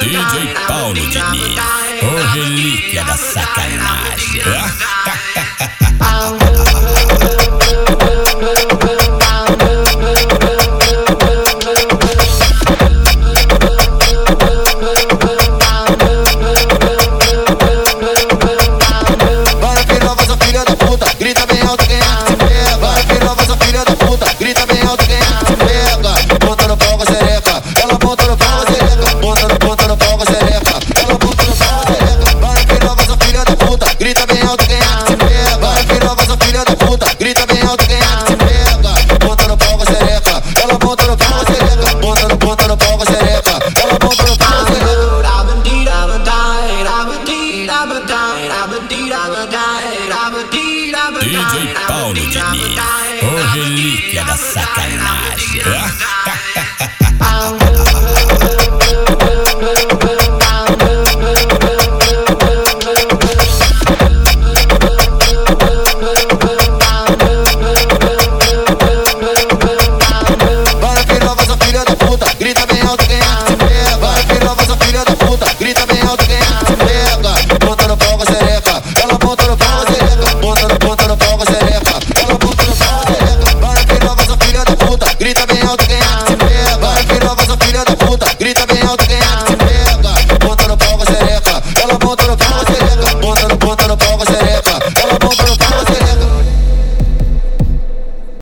DJ Paulo Diniz, o relíquia é da sacanagem. Bora que nova, filha da puta. DJ Paulo Diniz, o relíquia da sacanagem. Vai que nova essa filha da puta, grita